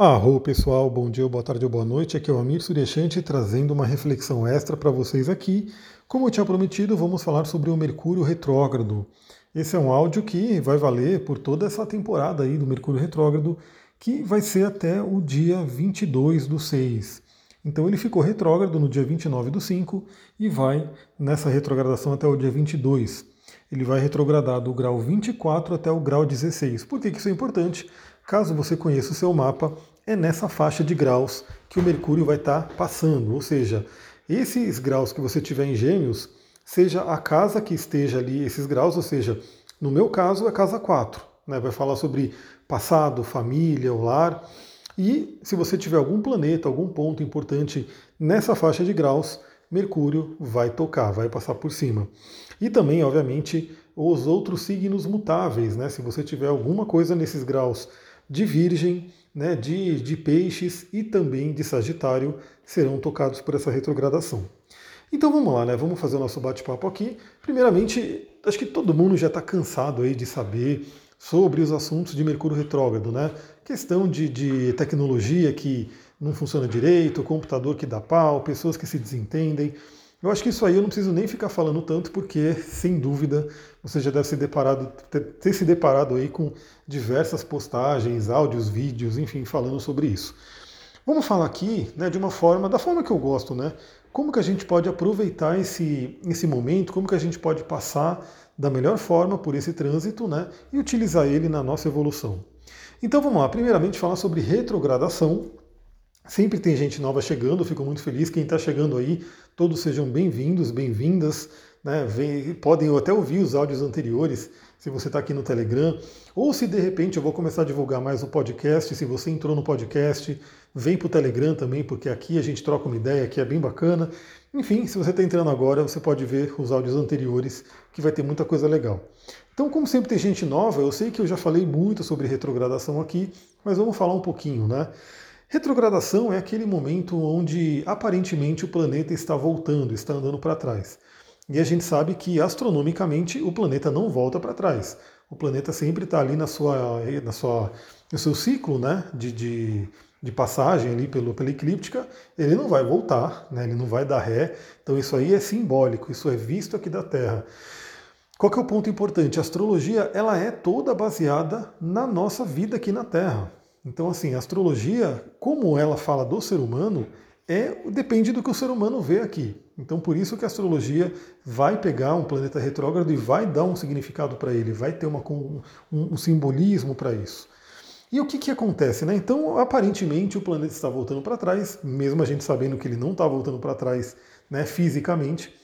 Arro pessoal, bom dia, boa tarde ou boa noite. Aqui é o Amir Suryashanti trazendo uma reflexão extra para vocês aqui. Como eu tinha prometido, vamos falar sobre o Mercúrio retrógrado. Esse é um áudio que vai valer por toda essa temporada aí do Mercúrio retrógrado, que vai ser até o dia 22 do 6. Então ele ficou retrógrado no dia 29 do 5 e vai nessa retrogradação até o dia 22. Ele vai retrogradar do grau 24 até o grau 16. Por que isso é importante? Caso você conheça o seu mapa, é nessa faixa de graus que o Mercúrio vai estar passando. Ou seja, esses graus que você tiver em Gêmeos, seja a casa que esteja ali, esses graus, ou seja, no meu caso é casa 4. Né? Vai falar sobre passado, família, o lar. E se você tiver algum planeta, algum ponto importante nessa faixa de graus, Mercúrio vai tocar, vai passar por cima. E também, obviamente, os outros signos mutáveis, né? Se você tiver alguma coisa nesses graus de Virgem, né, de, de Peixes e também de Sagitário serão tocados por essa retrogradação. Então vamos lá, né? Vamos fazer o nosso bate-papo aqui. Primeiramente, acho que todo mundo já está cansado aí de saber sobre os assuntos de Mercúrio retrógrado, né? Questão de, de tecnologia que não funciona direito, computador que dá pau, pessoas que se desentendem. Eu acho que isso aí eu não preciso nem ficar falando tanto, porque, sem dúvida, você já deve se deparado, ter, ter se deparado aí com diversas postagens, áudios, vídeos, enfim, falando sobre isso. Vamos falar aqui né, de uma forma, da forma que eu gosto, né? Como que a gente pode aproveitar esse, esse momento, como que a gente pode passar da melhor forma por esse trânsito né, e utilizar ele na nossa evolução. Então vamos lá, primeiramente falar sobre retrogradação, Sempre tem gente nova chegando, fico muito feliz. Quem está chegando aí, todos sejam bem-vindos, bem-vindas. Né? podem até ouvir os áudios anteriores, se você está aqui no Telegram. Ou se de repente eu vou começar a divulgar mais o podcast, se você entrou no podcast, vem para o Telegram também, porque aqui a gente troca uma ideia que é bem bacana. Enfim, se você está entrando agora, você pode ver os áudios anteriores, que vai ter muita coisa legal. Então, como sempre tem gente nova, eu sei que eu já falei muito sobre retrogradação aqui, mas vamos falar um pouquinho, né? Retrogradação é aquele momento onde aparentemente o planeta está voltando, está andando para trás. E a gente sabe que astronomicamente o planeta não volta para trás. O planeta sempre está ali na sua, na sua, no seu ciclo né, de, de, de passagem ali pelo, pela eclíptica, ele não vai voltar, né, ele não vai dar ré. Então isso aí é simbólico, isso é visto aqui da Terra. Qual que é o ponto importante? A astrologia ela é toda baseada na nossa vida aqui na Terra. Então, assim, a astrologia, como ela fala do ser humano, é depende do que o ser humano vê aqui. Então, por isso que a astrologia vai pegar um planeta retrógrado e vai dar um significado para ele, vai ter uma, um, um simbolismo para isso. E o que, que acontece? Né? Então, aparentemente, o planeta está voltando para trás, mesmo a gente sabendo que ele não está voltando para trás né, fisicamente.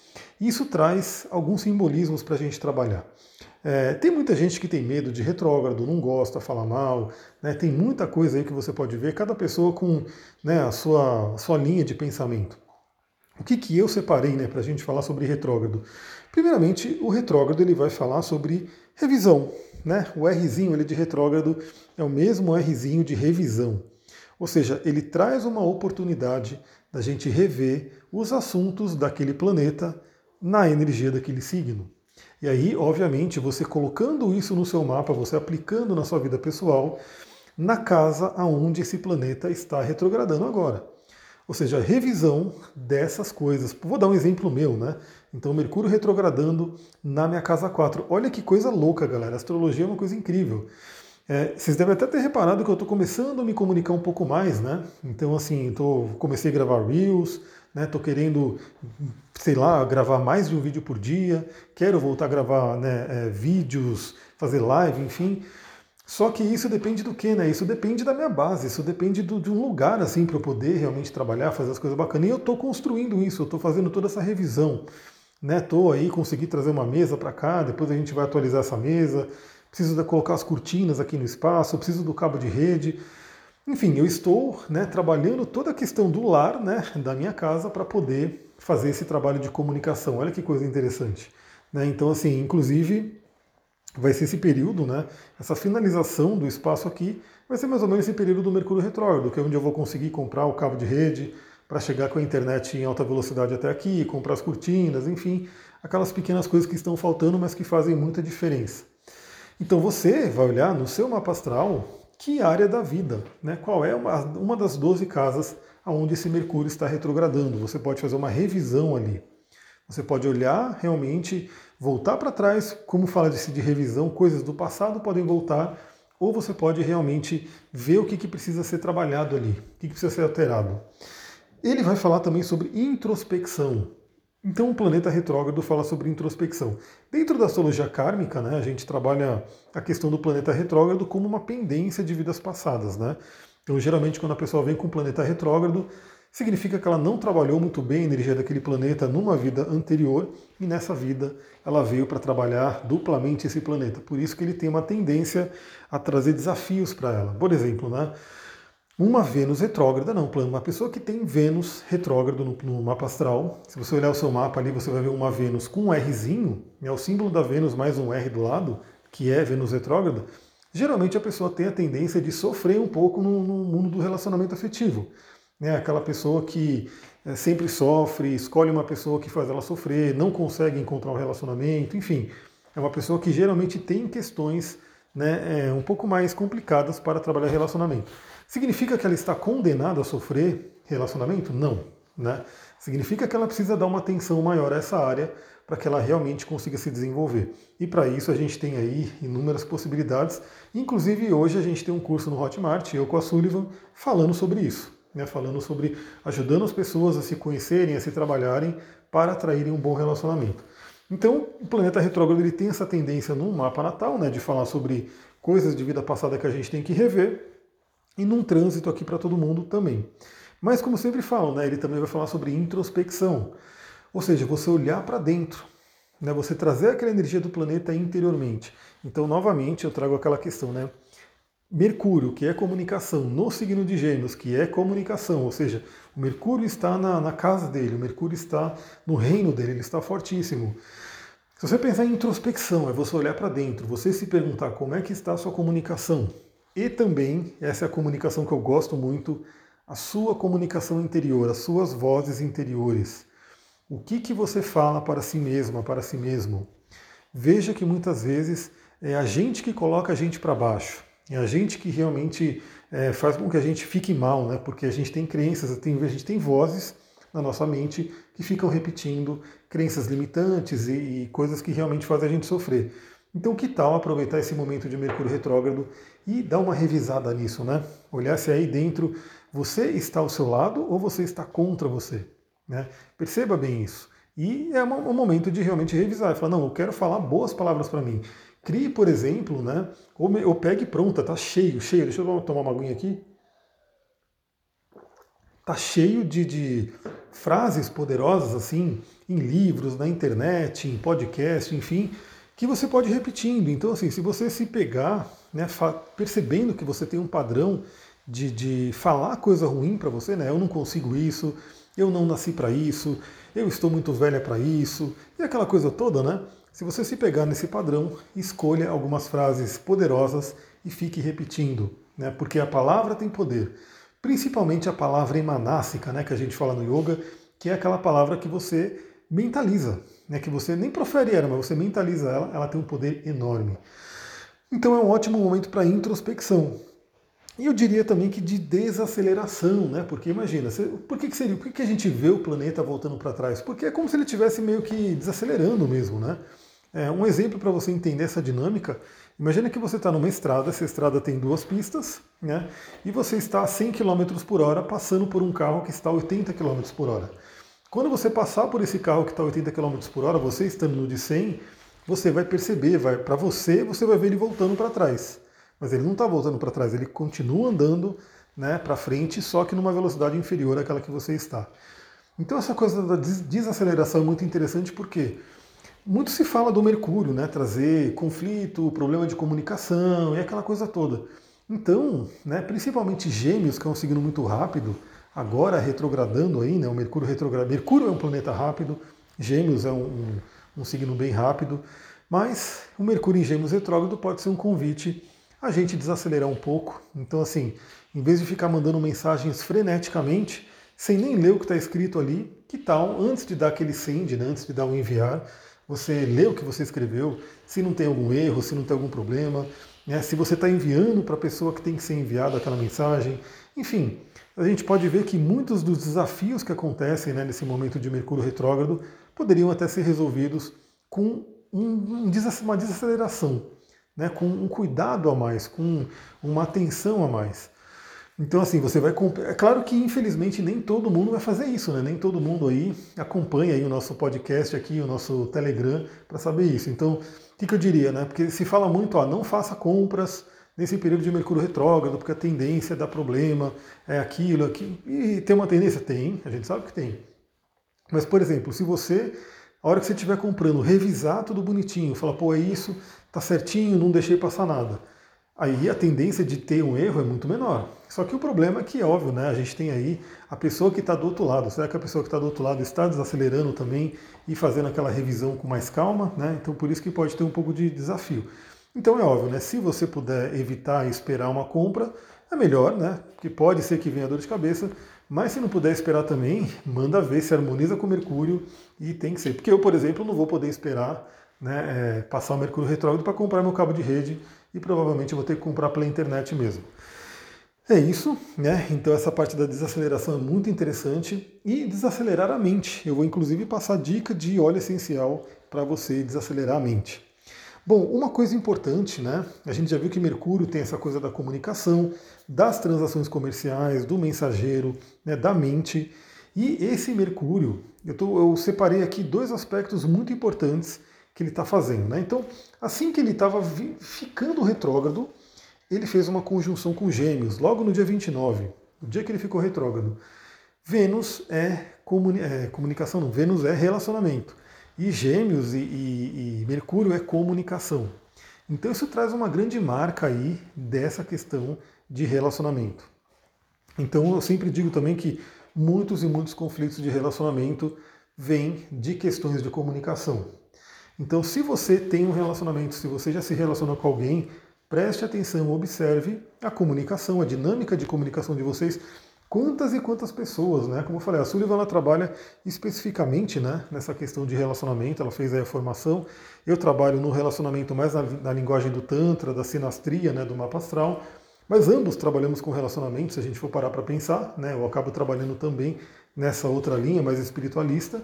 Isso traz alguns simbolismos para a gente trabalhar. É, tem muita gente que tem medo de retrógrado, não gosta, fala mal, né, tem muita coisa aí que você pode ver, cada pessoa com né, a, sua, a sua linha de pensamento. O que, que eu separei né, para a gente falar sobre retrógrado? Primeiramente, o retrógrado ele vai falar sobre revisão. Né? O Rzinho ele de retrógrado é o mesmo Rzinho de revisão. Ou seja, ele traz uma oportunidade da gente rever os assuntos daquele planeta na energia daquele signo. E aí, obviamente, você colocando isso no seu mapa, você aplicando na sua vida pessoal, na casa aonde esse planeta está retrogradando agora. Ou seja, revisão dessas coisas. Vou dar um exemplo meu, né? Então, Mercúrio retrogradando na minha casa 4. Olha que coisa louca, galera. Astrologia é uma coisa incrível. É, vocês devem até ter reparado que eu estou começando a me comunicar um pouco mais, né? Então, assim, tô, comecei a gravar Reels, né? Tô querendo, sei lá, gravar mais de um vídeo por dia, quero voltar a gravar né, é, vídeos, fazer live, enfim. Só que isso depende do que, né? Isso depende da minha base, isso depende do, de um lugar assim para eu poder realmente trabalhar, fazer as coisas bacanas. E eu estou construindo isso, eu estou fazendo toda essa revisão. Né? Tô aí, consegui trazer uma mesa para cá, depois a gente vai atualizar essa mesa preciso de colocar as cortinas aqui no espaço, preciso do cabo de rede. Enfim, eu estou né, trabalhando toda a questão do lar, né, da minha casa, para poder fazer esse trabalho de comunicação. Olha que coisa interessante. Né? Então, assim, inclusive, vai ser esse período, né, essa finalização do espaço aqui, vai ser mais ou menos esse período do Mercúrio retrógrado, que é onde eu vou conseguir comprar o cabo de rede para chegar com a internet em alta velocidade até aqui, comprar as cortinas, enfim, aquelas pequenas coisas que estão faltando, mas que fazem muita diferença. Então você vai olhar no seu mapa astral que área da vida, né? qual é uma, uma das 12 casas onde esse Mercúrio está retrogradando. Você pode fazer uma revisão ali. Você pode olhar realmente, voltar para trás, como fala de, de revisão, coisas do passado podem voltar, ou você pode realmente ver o que, que precisa ser trabalhado ali, o que, que precisa ser alterado. Ele vai falar também sobre introspecção. Então o planeta retrógrado fala sobre introspecção. Dentro da astrologia kármica, né, a gente trabalha a questão do planeta retrógrado como uma pendência de vidas passadas. Né? Então, geralmente, quando a pessoa vem com o planeta retrógrado, significa que ela não trabalhou muito bem a energia daquele planeta numa vida anterior e nessa vida ela veio para trabalhar duplamente esse planeta. Por isso que ele tem uma tendência a trazer desafios para ela. Por exemplo, né? Uma Vênus retrógrada, não, uma pessoa que tem Vênus retrógrado no, no, mapa astral, se você olhar o seu mapa ali, você vai ver uma Vênus com um Rzinho, é o símbolo da Vênus mais um R do lado, que é Vênus retrógrada, geralmente a pessoa tem a tendência de sofrer um pouco no, no mundo do relacionamento afetivo. Né? Aquela pessoa que é, sempre sofre, escolhe uma pessoa que faz ela sofrer, não consegue encontrar um relacionamento, enfim, é uma pessoa que geralmente tem questões né, é, um pouco mais complicadas para trabalhar relacionamento. Significa que ela está condenada a sofrer relacionamento? Não. Né? Significa que ela precisa dar uma atenção maior a essa área para que ela realmente consiga se desenvolver. E para isso a gente tem aí inúmeras possibilidades. Inclusive hoje a gente tem um curso no Hotmart, eu com a Sullivan, falando sobre isso. Né? Falando sobre ajudando as pessoas a se conhecerem, a se trabalharem para atraírem um bom relacionamento. Então, o planeta retrógrado ele tem essa tendência no mapa natal, né, de falar sobre coisas de vida passada que a gente tem que rever, e num trânsito aqui para todo mundo também. Mas como sempre falo, né, ele também vai falar sobre introspecção, ou seja, você olhar para dentro, né, você trazer aquela energia do planeta interiormente. Então, novamente, eu trago aquela questão, né? Mercúrio, que é comunicação, no signo de Gêmeos, que é comunicação, ou seja, o Mercúrio está na, na casa dele, o Mercúrio está no reino dele, ele está fortíssimo. Se você pensar em introspecção, é você olhar para dentro, você se perguntar como é que está a sua comunicação, e também, essa é a comunicação que eu gosto muito, a sua comunicação interior, as suas vozes interiores. O que, que você fala para si mesma, para si mesmo? Veja que muitas vezes é a gente que coloca a gente para baixo. É a gente que realmente é, faz com que a gente fique mal, né? porque a gente tem crenças, a gente tem vozes na nossa mente que ficam repetindo crenças limitantes e, e coisas que realmente fazem a gente sofrer. Então, que tal aproveitar esse momento de Mercúrio retrógrado e dar uma revisada nisso, né? Olhar se aí dentro você está ao seu lado ou você está contra você. Né? Perceba bem isso. E é um momento de realmente revisar. Falar, não, eu quero falar boas palavras para mim. Crie, por exemplo, né? Ou, me, ou pegue pronta, tá cheio, cheio. Deixa eu tomar uma aguinha aqui. Tá cheio de, de frases poderosas assim, em livros, na internet, em podcast, enfim, que você pode ir repetindo. Então, assim, se você se pegar, né, percebendo que você tem um padrão de, de falar coisa ruim para você, né? Eu não consigo isso, eu não nasci para isso, eu estou muito velha para isso, e aquela coisa toda, né? Se você se pegar nesse padrão, escolha algumas frases poderosas e fique repetindo, né? Porque a palavra tem poder. Principalmente a palavra emanássica, né, que a gente fala no yoga, que é aquela palavra que você mentaliza, né, que você nem profere ela, mas você mentaliza ela, ela tem um poder enorme. Então é um ótimo momento para introspecção. E eu diria também que de desaceleração, né? Porque imagina, por que, que seria? Por que, que a gente vê o planeta voltando para trás? Porque é como se ele estivesse meio que desacelerando mesmo, né? É, um exemplo para você entender essa dinâmica, imagina que você está numa estrada, essa estrada tem duas pistas, né? E você está a 100 km por hora passando por um carro que está a 80 km por hora. Quando você passar por esse carro que está a 80 km por hora, você estando no de 100, você vai perceber, vai para você, você vai ver ele voltando para trás. Mas ele não está voltando para trás, ele continua andando né, para frente, só que numa velocidade inferior àquela que você está. Então essa coisa da desaceleração é muito interessante porque muito se fala do Mercúrio, né, trazer conflito, problema de comunicação e aquela coisa toda. Então, né, principalmente Gêmeos, que é um signo muito rápido, agora retrogradando aí, né? O Mercúrio retrograda. Mercúrio é um planeta rápido, Gêmeos é um, um, um signo bem rápido, mas o Mercúrio em Gêmeos retrógrado pode ser um convite a gente desacelerar um pouco. Então, assim, em vez de ficar mandando mensagens freneticamente, sem nem ler o que está escrito ali, que tal, antes de dar aquele send, né, antes de dar o um enviar, você lê o que você escreveu, se não tem algum erro, se não tem algum problema, né? se você está enviando para a pessoa que tem que ser enviada aquela mensagem, enfim, a gente pode ver que muitos dos desafios que acontecem né, nesse momento de Mercúrio retrógrado poderiam até ser resolvidos com um, uma desaceleração, né, com um cuidado a mais, com uma atenção a mais. Então, assim, você vai. É claro que, infelizmente, nem todo mundo vai fazer isso, né? Nem todo mundo aí acompanha aí o nosso podcast aqui, o nosso Telegram, para saber isso. Então, o que, que, eu diria, né? Porque se fala muito, ó, não faça compras nesse período de Mercúrio retrógrado, porque a tendência dá problema, é aquilo, aqui. E tem uma tendência? Tem, a gente sabe que tem. Mas, por exemplo, se você, a hora que você estiver comprando, revisar tudo bonitinho, falar, pô, é isso, tá certinho, não deixei passar nada aí a tendência de ter um erro é muito menor. Só que o problema é que, é óbvio, né, a gente tem aí a pessoa que está do outro lado. Será que a pessoa que está do outro lado está desacelerando também e fazendo aquela revisão com mais calma? Né? Então, por isso que pode ter um pouco de desafio. Então, é óbvio, né, se você puder evitar esperar uma compra, é melhor, né? Porque pode ser que venha dor de cabeça, mas se não puder esperar também, manda ver se harmoniza com Mercúrio e tem que ser. Porque eu, por exemplo, não vou poder esperar né, é, passar o Mercúrio retrógrado para comprar meu cabo de rede e provavelmente eu vou ter que comprar pela internet mesmo. É isso, né? Então essa parte da desaceleração é muito interessante e desacelerar a mente. Eu vou inclusive passar dica de óleo essencial para você desacelerar a mente. Bom, uma coisa importante, né? A gente já viu que Mercúrio tem essa coisa da comunicação, das transações comerciais, do mensageiro, né, da mente. E esse Mercúrio, eu, tô, eu separei aqui dois aspectos muito importantes que ele está fazendo. Né? Então, assim que ele estava ficando retrógrado, ele fez uma conjunção com Gêmeos, logo no dia 29, o dia que ele ficou retrógrado. Vênus é, comuni é comunicação, não, Vênus é relacionamento. E Gêmeos e, e, e Mercúrio é comunicação. Então isso traz uma grande marca aí dessa questão de relacionamento. Então eu sempre digo também que muitos e muitos conflitos de relacionamento vêm de questões de comunicação. Então, se você tem um relacionamento, se você já se relaciona com alguém, preste atenção, observe a comunicação, a dinâmica de comunicação de vocês. Quantas e quantas pessoas, né? Como eu falei, a Sullivan ela trabalha especificamente né, nessa questão de relacionamento, ela fez aí a formação. Eu trabalho no relacionamento mais na, na linguagem do Tantra, da sinastria, né, do mapa astral. Mas ambos trabalhamos com relacionamento, se a gente for parar para pensar, né? Eu acabo trabalhando também nessa outra linha mais espiritualista.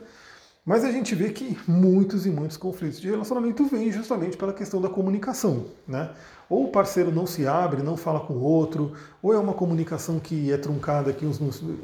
Mas a gente vê que muitos e muitos conflitos de relacionamento vêm justamente pela questão da comunicação. Né? Ou o parceiro não se abre, não fala com o outro, ou é uma comunicação que é truncada, que um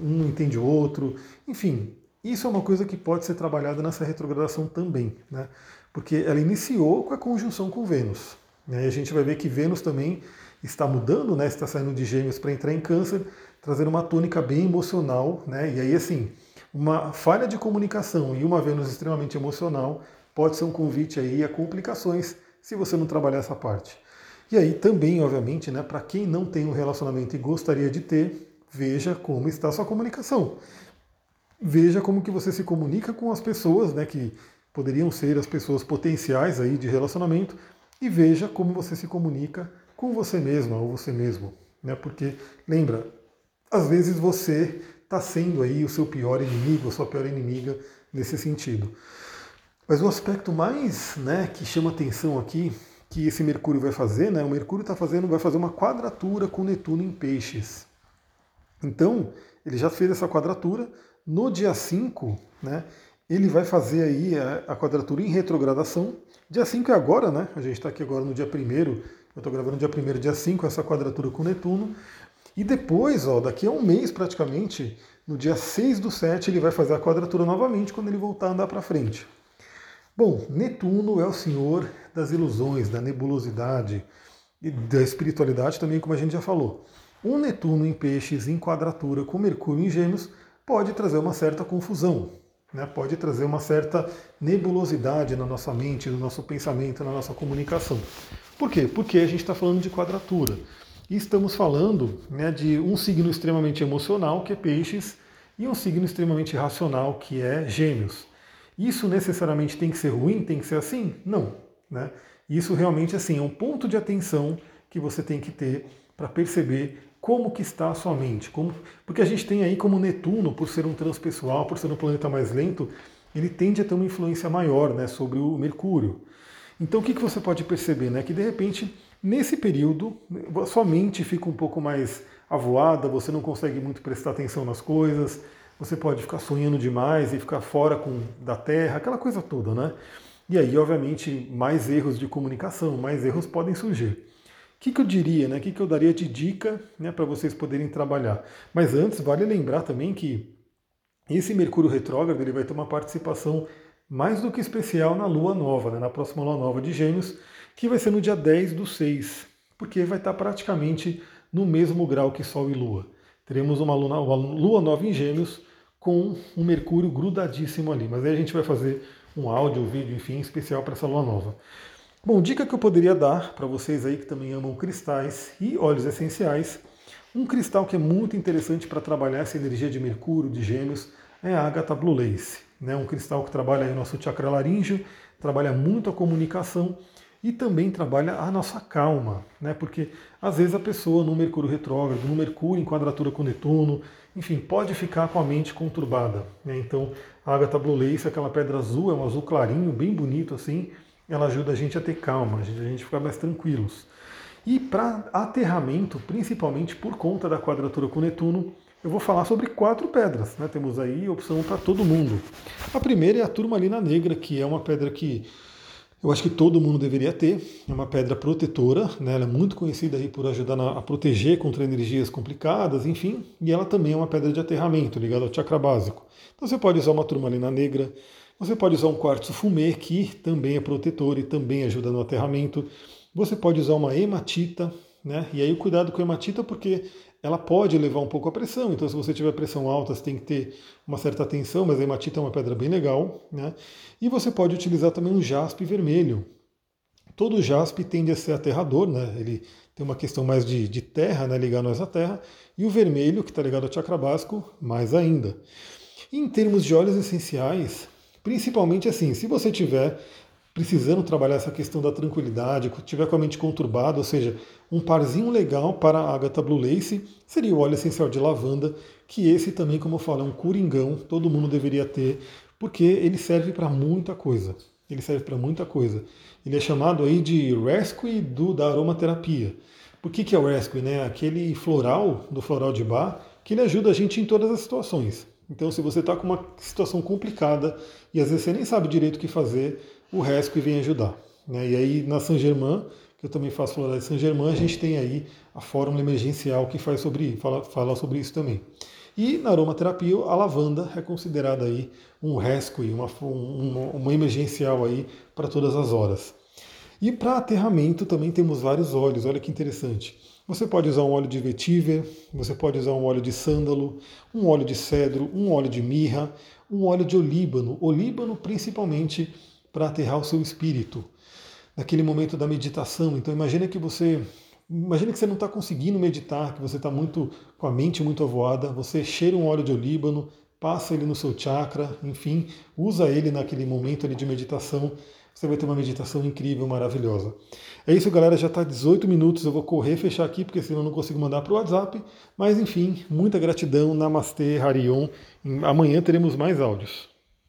não entende o outro. Enfim, isso é uma coisa que pode ser trabalhada nessa retrogradação também. Né? Porque ela iniciou com a conjunção com Vênus. Né? E a gente vai ver que Vênus também está mudando, né? está saindo de gêmeos para entrar em câncer, trazendo uma tônica bem emocional. Né? E aí, assim, uma falha de comunicação e uma Vênus extremamente emocional pode ser um convite aí a complicações se você não trabalhar essa parte. E aí também, obviamente, né, para quem não tem um relacionamento e gostaria de ter, veja como está a sua comunicação. Veja como que você se comunica com as pessoas, né, que poderiam ser as pessoas potenciais aí de relacionamento, e veja como você se comunica com você mesma ou você mesmo, né? Porque lembra, às vezes você está sendo aí o seu pior inimigo, a sua pior inimiga nesse sentido. Mas o aspecto mais né, que chama atenção aqui, que esse Mercúrio vai fazer, né, o Mercúrio está fazendo, vai fazer uma quadratura com Netuno em peixes. Então, ele já fez essa quadratura. No dia 5, né, ele vai fazer aí a, a quadratura em retrogradação. Dia 5 é agora, né? A gente está aqui agora no dia 1 eu estou gravando dia 1 dia 5, essa quadratura com Netuno. E depois, ó, daqui a um mês praticamente, no dia 6 do 7, ele vai fazer a quadratura novamente quando ele voltar a andar para frente. Bom, Netuno é o senhor das ilusões, da nebulosidade e da espiritualidade também, como a gente já falou. Um Netuno em peixes em quadratura com Mercúrio em gêmeos pode trazer uma certa confusão, né? pode trazer uma certa nebulosidade na nossa mente, no nosso pensamento, na nossa comunicação. Por quê? Porque a gente está falando de quadratura. E estamos falando né, de um signo extremamente emocional, que é Peixes, e um signo extremamente racional, que é Gêmeos. Isso necessariamente tem que ser ruim, tem que ser assim? Não. Né? Isso realmente assim, é um ponto de atenção que você tem que ter para perceber como que está a sua mente. Como... Porque a gente tem aí como Netuno, por ser um transpessoal, por ser um planeta mais lento, ele tende a ter uma influência maior né, sobre o Mercúrio. Então o que, que você pode perceber? Né? Que de repente Nesse período, sua mente fica um pouco mais avoada, você não consegue muito prestar atenção nas coisas, você pode ficar sonhando demais e ficar fora com, da Terra, aquela coisa toda, né? E aí, obviamente, mais erros de comunicação, mais erros podem surgir. O que, que eu diria, né? O que, que eu daria de dica né, para vocês poderem trabalhar? Mas antes, vale lembrar também que esse Mercúrio retrógrado ele vai ter uma participação mais do que especial na Lua Nova, né, na próxima Lua Nova de Gêmeos, que vai ser no dia 10 do 6, porque vai estar praticamente no mesmo grau que Sol e Lua. Teremos uma lua, uma lua nova em Gêmeos com um Mercúrio grudadíssimo ali. Mas aí a gente vai fazer um áudio, um vídeo, enfim, especial para essa lua nova. Bom, dica que eu poderia dar para vocês aí que também amam cristais e óleos essenciais. Um cristal que é muito interessante para trabalhar essa energia de Mercúrio, de Gêmeos, é a Agatha Blue Lace. Né? Um cristal que trabalha o nosso chakra laríngeo, trabalha muito a comunicação e também trabalha a nossa calma, né? Porque às vezes a pessoa no Mercúrio retrógrado, no Mercúrio em quadratura com Netuno, enfim, pode ficar com a mente conturbada. Né? Então, a Agatha Blue Lace, aquela pedra azul, é um azul clarinho, bem bonito assim, ela ajuda a gente a ter calma, a gente, ficar mais tranquilos. E para aterramento, principalmente por conta da quadratura com Netuno, eu vou falar sobre quatro pedras. Né? Temos aí opção para todo mundo. A primeira é a turmalina negra, que é uma pedra que eu acho que todo mundo deveria ter. É uma pedra protetora, né? ela é muito conhecida aí por ajudar a proteger contra energias complicadas, enfim, e ela também é uma pedra de aterramento ligada ao chakra básico. Então você pode usar uma turmalina negra, você pode usar um quartzo fumê, que também é protetor e também ajuda no aterramento. Você pode usar uma hematita, né? E aí o cuidado com a hematita porque ela pode levar um pouco a pressão, então se você tiver pressão alta, você tem que ter uma certa atenção, mas a hematita é uma pedra bem legal. Né? E você pode utilizar também um jaspe vermelho. Todo jaspe tende a ser aterrador, né? ele tem uma questão mais de, de terra, né? ligar nós à terra, e o vermelho, que está ligado ao chakra básico, mais ainda. em termos de óleos essenciais, principalmente assim, se você tiver precisando trabalhar essa questão da tranquilidade, tiver com a mente conturbada, ou seja, um parzinho legal para a Agatha Blue Lace seria o óleo essencial de lavanda, que esse também, como eu falo, é um coringão, todo mundo deveria ter, porque ele serve para muita coisa. Ele serve para muita coisa. Ele é chamado aí de rescue do, da aromaterapia. Por que, que é o rescue? Né? Aquele floral do floral de bar que ele ajuda a gente em todas as situações. Então, se você está com uma situação complicada e às vezes você nem sabe direito o que fazer, o Rescue vem ajudar. Né? E aí na Saint Germain, que eu também faço florais Saint Germain, a gente tem aí a fórmula emergencial que faz sobre, fala, fala sobre isso também. E na aromaterapia, a lavanda é considerada aí um rescue, uma, uma, uma emergencial aí para todas as horas. E para aterramento também temos vários óleos, olha que interessante. Você pode usar um óleo de vetiver, você pode usar um óleo de sândalo, um óleo de cedro, um óleo de mirra, um óleo de olíbano. Olíbano principalmente para aterrar o seu espírito naquele momento da meditação. Então imagine que você imagine que você não está conseguindo meditar, que você está muito com a mente muito avoada, você cheira um óleo de olíbano, passa ele no seu chakra, enfim, usa ele naquele momento ali de meditação. Você vai ter uma meditação incrível, maravilhosa. É isso, galera. Já está 18 minutos. Eu vou correr, fechar aqui, porque senão eu não consigo mandar para o WhatsApp. Mas enfim, muita gratidão. Namastê, Harion. Amanhã teremos mais áudios.